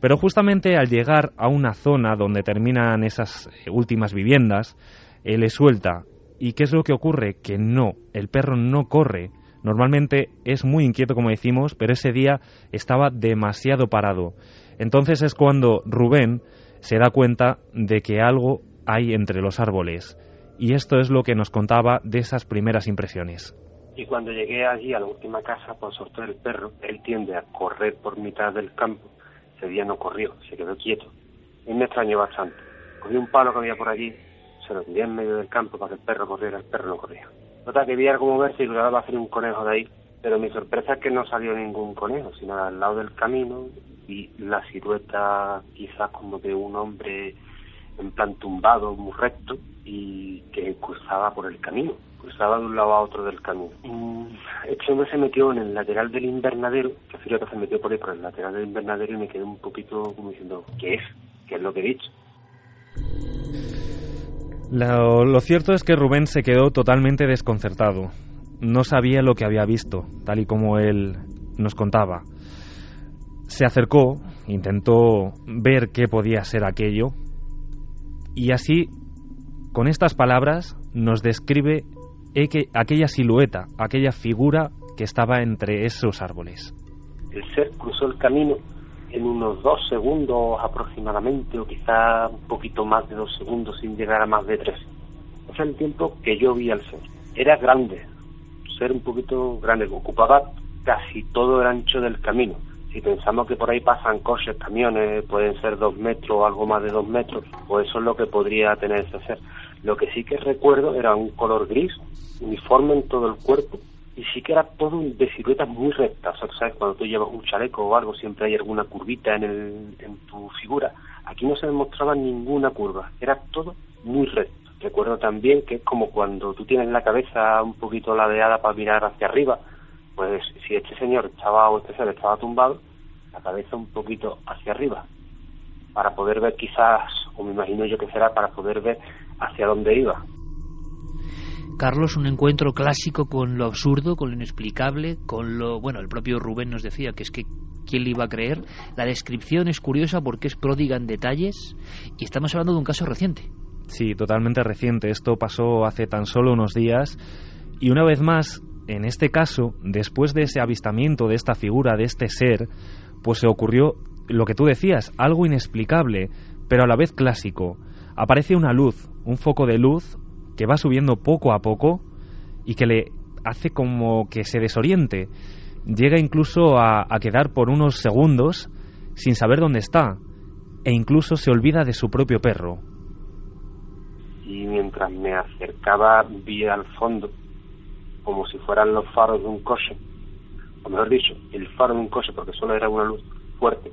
Pero justamente al llegar a una zona donde terminan esas eh, últimas viviendas, él le suelta. ¿Y qué es lo que ocurre? Que no, el perro no corre. Normalmente es muy inquieto, como decimos, pero ese día estaba demasiado parado. Entonces es cuando Rubén se da cuenta de que algo hay entre los árboles. Y esto es lo que nos contaba de esas primeras impresiones. Y cuando llegué allí a la última casa, por soltar el perro, él tiende a correr por mitad del campo. Ese día no corrió, se quedó quieto. Y me extrañó bastante. Cogí un palo que había por allí, se lo tiré en medio del campo para que el perro corriera, el perro no corría. Nota que vi algo moverse y lograba hacer un conejo de ahí, pero mi sorpresa es que no salió ningún conejo, sino al lado del camino y la silueta quizás como de un hombre en plan tumbado, muy recto, y que cruzaba por el camino cruzaba de un lado a otro del camino. Este hombre se metió en el lateral del invernadero, que que se metió por ahí, por el lateral del invernadero y me quedé un poquito como diciendo, ¿qué es? ¿Qué es lo que he dicho? Lo, lo cierto es que Rubén se quedó totalmente desconcertado. No sabía lo que había visto, tal y como él nos contaba. Se acercó, intentó ver qué podía ser aquello, y así, con estas palabras, nos describe aquella silueta, aquella figura que estaba entre esos árboles. El ser cruzó el camino en unos dos segundos aproximadamente, o quizá un poquito más de dos segundos sin llegar a más de tres. O el tiempo que yo vi al ser. Era grande, ser un poquito grande, ocupaba casi todo el ancho del camino. Si pensamos que por ahí pasan coches, camiones, pueden ser dos metros o algo más de dos metros, pues eso es lo que podría tener ese ser. Lo que sí que recuerdo era un color gris, uniforme en todo el cuerpo, y sí que era todo de silueta muy recta. O sea, ¿sabes? Cuando tú llevas un chaleco o algo, siempre hay alguna curvita en, el, en tu figura. Aquí no se demostraba ninguna curva, era todo muy recto. Recuerdo también que es como cuando tú tienes la cabeza un poquito ladeada para mirar hacia arriba, pues si este señor estaba o este ser estaba tumbado, la cabeza un poquito hacia arriba, para poder ver quizás, o me imagino yo que será para poder ver hacia dónde iba. Carlos, un encuentro clásico con lo absurdo, con lo inexplicable, con lo... Bueno, el propio Rubén nos decía que es que ¿quién le iba a creer? La descripción es curiosa porque es pródiga en detalles y estamos hablando de un caso reciente. Sí, totalmente reciente. Esto pasó hace tan solo unos días y una vez más, en este caso, después de ese avistamiento de esta figura, de este ser, pues se ocurrió lo que tú decías, algo inexplicable, pero a la vez clásico. Aparece una luz, un foco de luz que va subiendo poco a poco y que le hace como que se desoriente. Llega incluso a, quedar por unos segundos sin saber dónde está e incluso se olvida de su propio perro. Y mientras me acercaba vi al fondo como si fueran los faros de un coche, o mejor dicho, el faro de un coche porque solo era una luz fuerte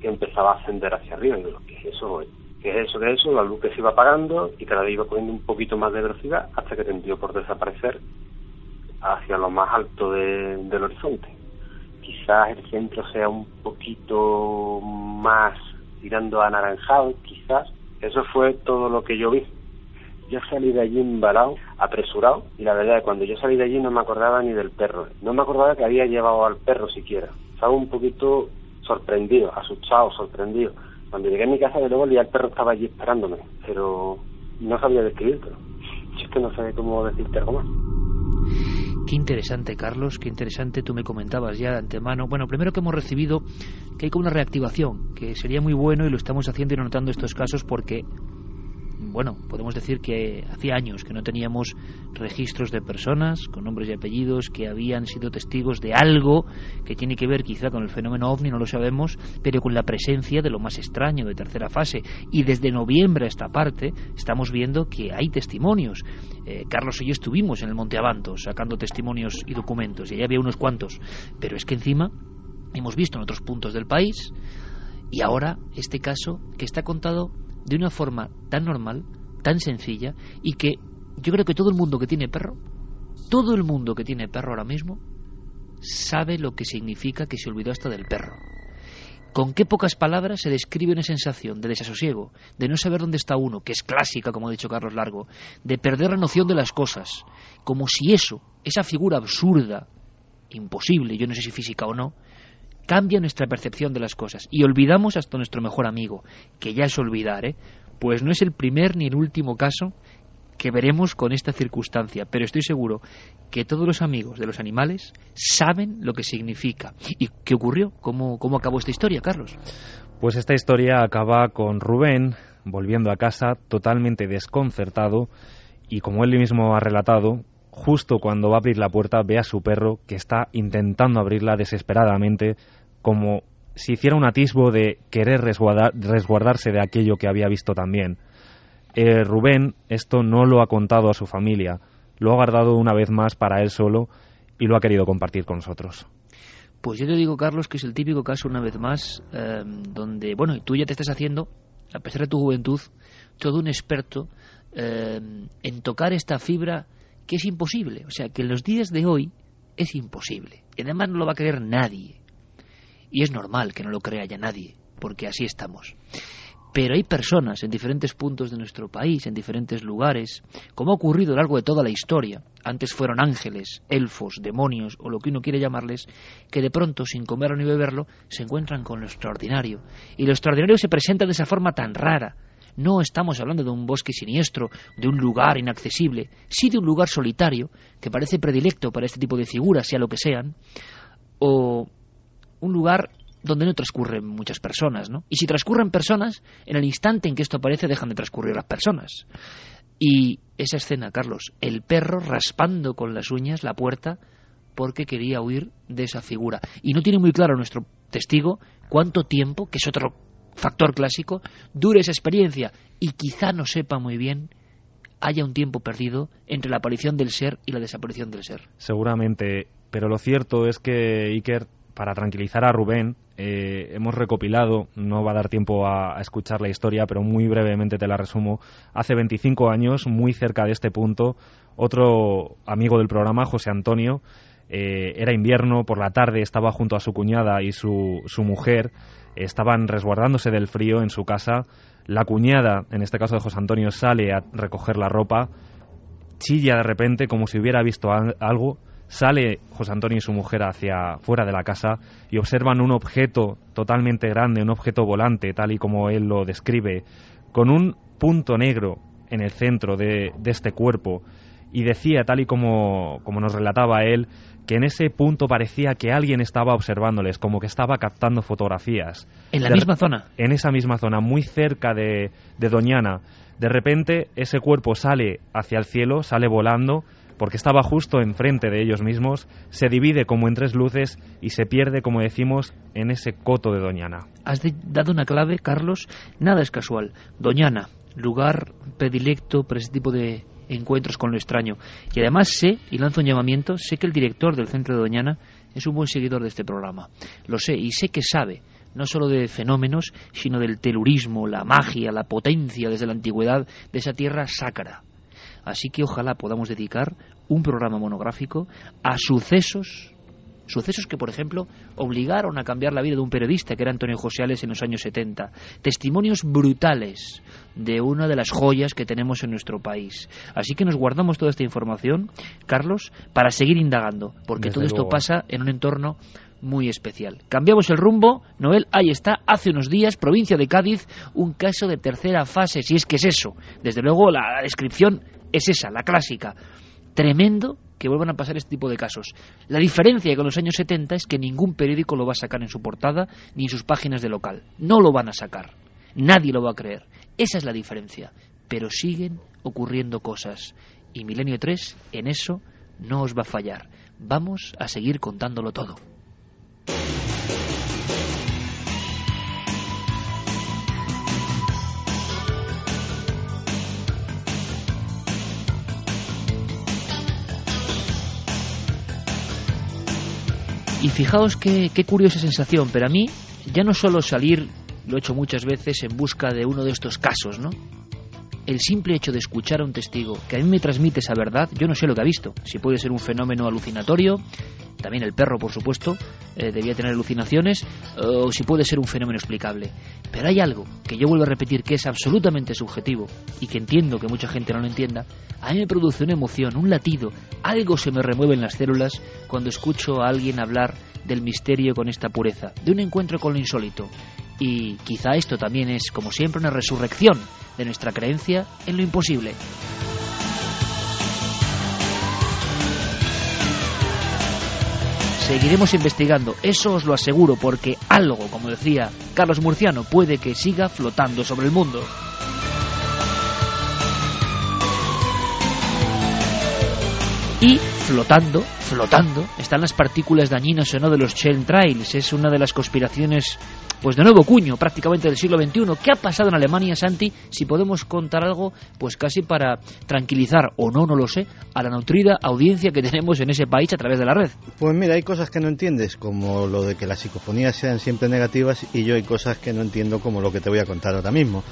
que empezaba a ascender hacia arriba y lo que es eso que es eso, es eso, la luz que se iba apagando y cada vez iba poniendo un poquito más de velocidad hasta que tendió por desaparecer hacia lo más alto del horizonte. Quizás el centro sea un poquito más tirando anaranjado, quizás, Eso fue todo lo que yo vi. Yo salí de allí embalado, apresurado, y la verdad que cuando yo salí de allí no me acordaba ni del perro. No me acordaba que había llevado al perro siquiera. Estaba un poquito sorprendido, asustado, sorprendido. Cuando llegué a mi casa, de ya el perro estaba allí esperándome, pero no sabía describirlo. Yo es que no sé cómo decirte algo más. Qué interesante, Carlos, qué interesante. Tú me comentabas ya de antemano. Bueno, primero que hemos recibido que hay como una reactivación, que sería muy bueno y lo estamos haciendo y notando estos casos porque bueno, podemos decir que hacía años que no teníamos registros de personas con nombres y apellidos que habían sido testigos de algo que tiene que ver quizá con el fenómeno ovni, no lo sabemos, pero con la presencia de lo más extraño de tercera fase. Y desde noviembre a esta parte estamos viendo que hay testimonios. Eh, Carlos y yo estuvimos en el Monte Abanto sacando testimonios y documentos, y allá había unos cuantos, pero es que encima hemos visto en otros puntos del país y ahora este caso que está contado de una forma tan normal, tan sencilla, y que yo creo que todo el mundo que tiene perro, todo el mundo que tiene perro ahora mismo, sabe lo que significa que se olvidó hasta del perro. Con qué pocas palabras se describe una sensación de desasosiego, de no saber dónde está uno, que es clásica, como ha dicho Carlos Largo, de perder la noción de las cosas, como si eso, esa figura absurda, imposible, yo no sé si física o no, cambia nuestra percepción de las cosas y olvidamos hasta nuestro mejor amigo, que ya es olvidar, ¿eh? Pues no es el primer ni el último caso que veremos con esta circunstancia, pero estoy seguro que todos los amigos de los animales saben lo que significa. ¿Y qué ocurrió? ¿Cómo, cómo acabó esta historia, Carlos? Pues esta historia acaba con Rubén volviendo a casa totalmente desconcertado y como él mismo ha relatado, justo cuando va a abrir la puerta ve a su perro que está intentando abrirla desesperadamente como si hiciera un atisbo de querer resguardarse de aquello que había visto también. Eh, Rubén esto no lo ha contado a su familia, lo ha guardado una vez más para él solo y lo ha querido compartir con nosotros. Pues yo te digo, Carlos, que es el típico caso, una vez más, eh, donde, bueno, tú ya te estás haciendo, a pesar de tu juventud, todo un experto eh, en tocar esta fibra que es imposible. O sea, que en los días de hoy es imposible. Y además no lo va a creer nadie. Y es normal que no lo crea ya nadie, porque así estamos. Pero hay personas en diferentes puntos de nuestro país, en diferentes lugares, como ha ocurrido a lo largo de toda la historia. Antes fueron ángeles, elfos, demonios o lo que uno quiere llamarles, que de pronto, sin comerlo ni beberlo, se encuentran con lo extraordinario. Y lo extraordinario se presenta de esa forma tan rara. No estamos hablando de un bosque siniestro, de un lugar inaccesible, sí de un lugar solitario, que parece predilecto para este tipo de figuras, sea lo que sean, o un lugar donde no transcurren muchas personas, ¿no? Y si transcurren personas, en el instante en que esto aparece dejan de transcurrir las personas. Y esa escena, Carlos, el perro raspando con las uñas la puerta porque quería huir de esa figura. Y no tiene muy claro nuestro testigo cuánto tiempo, que es otro factor clásico, dure esa experiencia y quizá no sepa muy bien haya un tiempo perdido entre la aparición del ser y la desaparición del ser. Seguramente, pero lo cierto es que Iker para tranquilizar a Rubén, eh, hemos recopilado, no va a dar tiempo a, escuchar la historia, pero muy brevemente te la resumo. Hace 25 años, muy cerca de este punto, otro amigo del programa, José Antonio, eh, era invierno, por la tarde estaba junto a su cuñada y su, su mujer, estaban resguardándose del frío en su casa. La cuñada, en este caso de José Antonio, sale a recoger la ropa, chilla de repente como si hubiera visto algo Sale José Antonio y su mujer hacia fuera de la casa y observan un objeto totalmente grande, un objeto volante, tal y como él lo describe, con un punto negro en el centro de, este cuerpo. Y decía, tal y como, como nos relataba él, que en ese punto parecía que alguien estaba observándoles, como que estaba captando fotografías. ¿En la misma zona? En esa misma zona, muy cerca de, de Doñana. De repente ese cuerpo sale hacia el cielo, sale volando porque estaba justo enfrente de ellos mismos, se divide como en tres luces y se pierde, como decimos, en ese coto de Doñana. Has dado una clave, Carlos, nada es casual. Doñana, lugar predilecto para ese tipo de encuentros con lo extraño. Y además sé, y lanzo un llamamiento, sé que el director del centro de Doñana es un buen seguidor de este programa. Lo sé, y sé que sabe no solo de fenómenos, sino del telurismo, la magia, la potencia desde la antigüedad de esa tierra sacra. Así que ojalá podamos dedicar un programa monográfico a sucesos Sucesos que, por ejemplo, obligaron a cambiar la vida de un periodista que era Antonio José en los años 70. Testimonios brutales de una de las joyas que tenemos en nuestro país. Así que nos guardamos toda esta información, Carlos, para seguir indagando, porque todo esto pasa en un entorno muy especial. Cambiamos el rumbo, Noel, ahí está, hace unos días, provincia de Cádiz, un caso de tercera fase, si es que es eso. Desde luego la descripción es esa, la clásica. Tremendo que vuelvan a pasar este tipo de casos. La diferencia con los años 70 es que ningún periódico lo va a sacar en su portada ni en sus páginas de local. No lo van a sacar. Nadie lo va a creer. Esa es la diferencia. Pero siguen ocurriendo cosas. Y Milenio 3 en eso no os va a fallar. Vamos a seguir contándolo todo. Y fijaos qué, qué curiosa sensación, pero a mí ya no solo salir, lo he hecho muchas veces, en busca de uno de estos casos, ¿no? El simple hecho de escuchar a un testigo que a mí me transmite esa verdad, yo no sé lo que ha visto. Si puede ser un fenómeno alucinatorio, también el perro, por supuesto, eh, debía tener alucinaciones, o si puede ser un fenómeno explicable. Pero hay algo que yo vuelvo a repetir que es absolutamente subjetivo y que entiendo que mucha gente no lo entienda. A mí me produce una emoción, un latido, algo se me remueve en las células cuando escucho a alguien hablar del misterio con esta pureza, de un encuentro con lo insólito. Y quizá esto también es, como siempre, una resurrección de nuestra creencia en lo imposible. Seguiremos investigando, eso os lo aseguro, porque algo, como decía Carlos Murciano, puede que siga flotando sobre el mundo. Y flotando, flotando, están las partículas dañinas o no de los chemtrails. Es una de las conspiraciones pues de nuevo cuño prácticamente del siglo XXI. ¿Qué ha pasado en Alemania, Santi? Si podemos contar algo, pues casi para tranquilizar, o no, no lo sé, a la nutrida audiencia que tenemos en ese país a través de la red. Pues mira, hay cosas que no entiendes, como lo de que las psicofonías sean siempre negativas, y yo hay cosas que no entiendo, como lo que te voy a contar ahora mismo.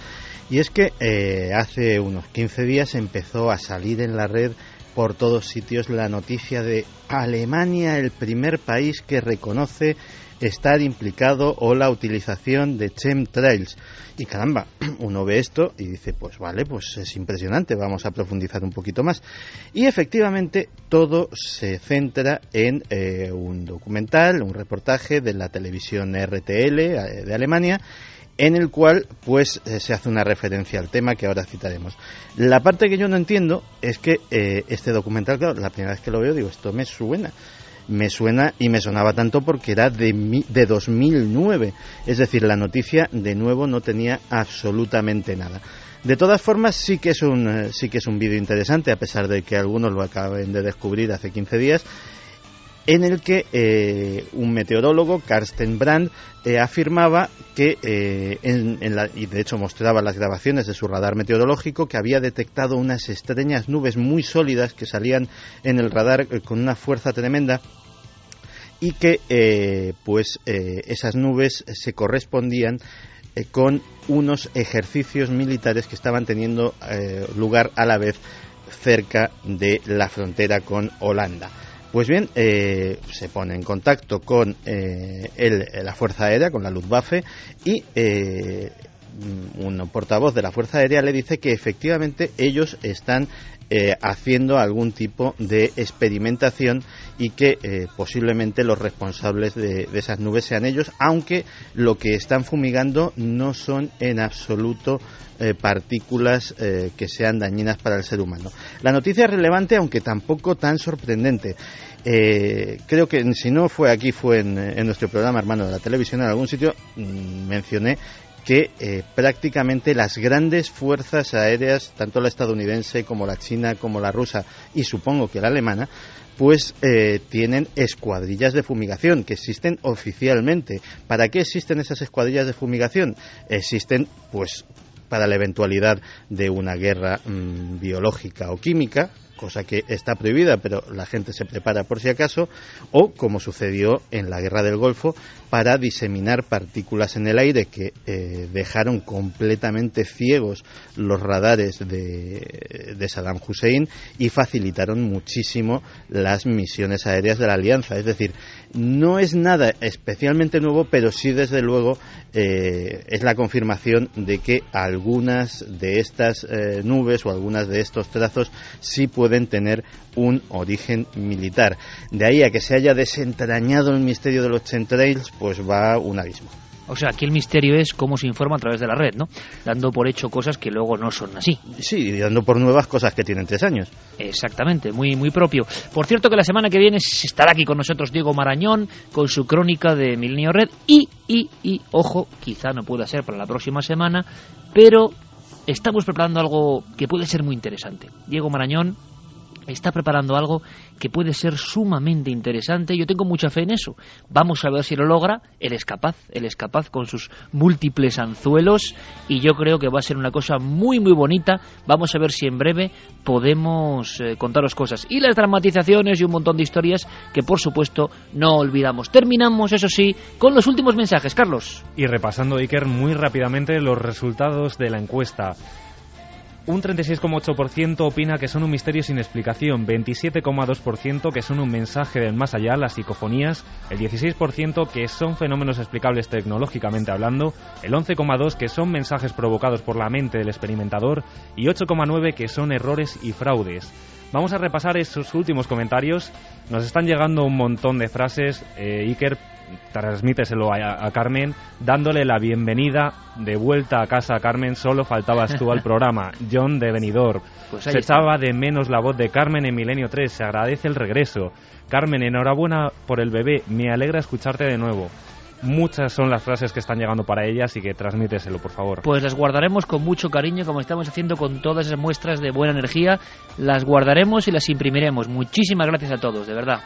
Y es que eh, hace unos 15 días empezó a salir en la red por todos sitios la noticia de Alemania, el primer país que reconoce estar implicado o la utilización de chemtrails. Y caramba, uno ve esto y dice, pues vale, pues es impresionante, vamos a profundizar un poquito más. Y efectivamente todo se centra en eh, un documental, un reportaje de la televisión RTL eh, de Alemania en el cual pues eh, se hace una referencia al tema que ahora citaremos. La parte que yo no entiendo es que este documental, claro, la primera vez que lo veo digo, esto me suena me suena y me sonaba tanto porque era de, de 2009. Es decir, la noticia de nuevo no tenía absolutamente nada. De todas formas, sí que es un, eh, sí que es un vídeo interesante, a pesar de que algunos lo acaben de descubrir hace 15 días en el que eh, un meteorólogo, Karsten Brand, eh, afirmaba que, en, y de hecho mostraba las grabaciones de su radar meteorológico, que había detectado unas extrañas nubes muy sólidas que salían en el radar con una fuerza tremenda y que eh, pues eh, esas nubes se correspondían eh, con unos ejercicios militares que estaban teniendo lugar a la vez cerca de la frontera con Holanda. Pues bien, se pone en contacto con la Fuerza Aérea, con la Luftwaffe, y un portavoz de la Fuerza Aérea le dice que efectivamente ellos están eh, haciendo algún tipo de experimentación y que eh, posiblemente los responsables de, esas nubes sean ellos, aunque lo que están fumigando no son en absoluto eh, partículas que sean dañinas para el ser humano. La noticia es relevante, aunque tampoco tan sorprendente. creo que si no fue aquí, fue en, en, nuestro programa hermano de la televisión, en algún sitio mm, mencioné que eh, prácticamente las grandes fuerzas aéreas, tanto la estadounidense como la china como la rusa y supongo que la alemana, pues eh, tienen escuadrillas de fumigación que existen oficialmente. ¿Para qué existen esas escuadrillas de fumigación? Existen pues para la eventualidad de una guerra mm, biológica o química, cosa que está prohibida, pero la gente se prepara por si acaso, o como sucedió en la Guerra del Golfo, para diseminar partículas en el aire que eh, dejaron completamente ciegos los radares de, de Saddam Hussein y facilitaron muchísimo las misiones aéreas de la Alianza. Es decir, no es nada especialmente nuevo, pero sí desde luego eh, es la confirmación de que algunas de estas eh, nubes o algunas de estos trazos sí pueden tener un origen militar. De ahí a que se haya desentrañado el misterio de los chemtrails, pues va un abismo. O sea, aquí el misterio es cómo se informa a través de la red, ¿no? Dando por hecho cosas que luego no son así. Sí, y dando por nuevas cosas que tienen tres años. Exactamente, muy, muy propio. Por cierto que la semana que viene estará aquí con nosotros Diego Marañón con su crónica de Milenio Red y, y, y, ojo, quizá no pueda ser para la próxima semana, pero estamos preparando algo que puede ser muy interesante. Diego Marañón está preparando algo que puede ser sumamente interesante. Yo tengo mucha fe en eso. Vamos a ver si lo logra. Él es capaz, él es capaz con sus múltiples anzuelos y yo creo que va a ser una cosa muy muy bonita. Vamos a ver si en breve podemos eh, contaros cosas y las dramatizaciones y un montón de historias que por supuesto no olvidamos. Terminamos, eso sí, con los últimos mensajes, Carlos. Y repasando, Iker, muy rápidamente los resultados de la encuesta. Un 36,8% opina que son un misterio sin explicación, 27,2% que son un mensaje del más allá, las psicofonías, el 16% que son fenómenos explicables tecnológicamente hablando, el 11,2% que son mensajes provocados por la mente del experimentador y 8,9% que son errores y fraudes. Vamos a repasar esos últimos comentarios. Nos están llegando un montón de frases. Eh, Iker, transmíteselo a, a, Carmen, dándole la bienvenida de vuelta a casa a Carmen. Solo faltabas tú al programa. John de Benidorm. Pues se echaba de menos la voz de Carmen en Milenio 3. Se agradece el regreso. Carmen, enhorabuena por el bebé. Me alegra escucharte de nuevo. Muchas son las frases que están llegando para ella, así que transmíteselo, por favor. Pues las guardaremos con mucho cariño, como estamos haciendo con todas esas muestras de buena energía. Las guardaremos y las imprimiremos. Muchísimas gracias a todos, de verdad.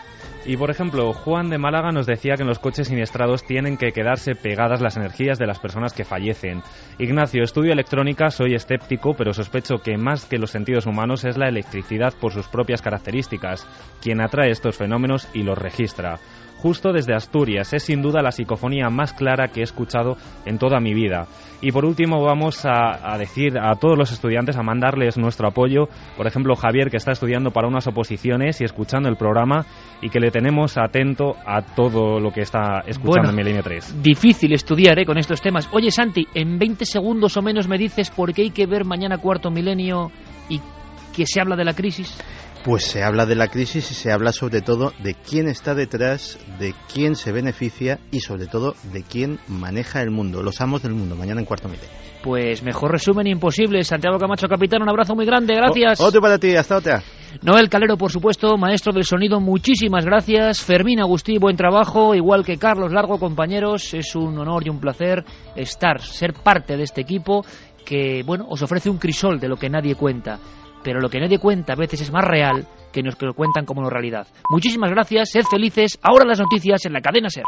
Y por ejemplo, Juan de Málaga nos decía que en los coches siniestrados tienen que quedarse pegadas las energías de las personas que fallecen. Ignacio, estudio electrónica, soy escéptico, pero sospecho que más que los sentidos humanos es la electricidad por sus propias características, quien atrae estos fenómenos y los registra justo desde Asturias. Es sin duda la psicofonía más clara que he escuchado en toda mi vida. Y por último vamos a, a, decir a todos los estudiantes, a mandarles nuestro apoyo. Por ejemplo, Javier, que está estudiando para unas oposiciones y escuchando el programa y que le tenemos atento a todo lo que está escuchando bueno, en Milenio 3. Difícil estudiar ¿eh? con estos temas. Oye, Santi, en 20 segundos o menos me dices por qué hay que ver mañana cuarto milenio y que se habla de la crisis. Pues se habla de la crisis y se habla sobre todo de quién está detrás, de quién se beneficia y sobre todo de quién maneja el mundo, los amos del mundo, mañana en cuarto milenio. Pues mejor resumen imposible. Santiago Camacho, capitán, un abrazo muy grande, gracias. O, otro para ti, hasta otra. Noel Calero, por supuesto, maestro del sonido, muchísimas gracias. Fermín Agustí, buen trabajo, igual que Carlos Largo, compañeros. Es un honor y un placer estar, ser parte de este equipo que, bueno, os ofrece un crisol de lo que nadie cuenta pero lo que nadie cuenta a veces es más real que los que lo cuentan como no realidad. Muchísimas gracias, sed felices. Ahora las noticias en la cadena SER.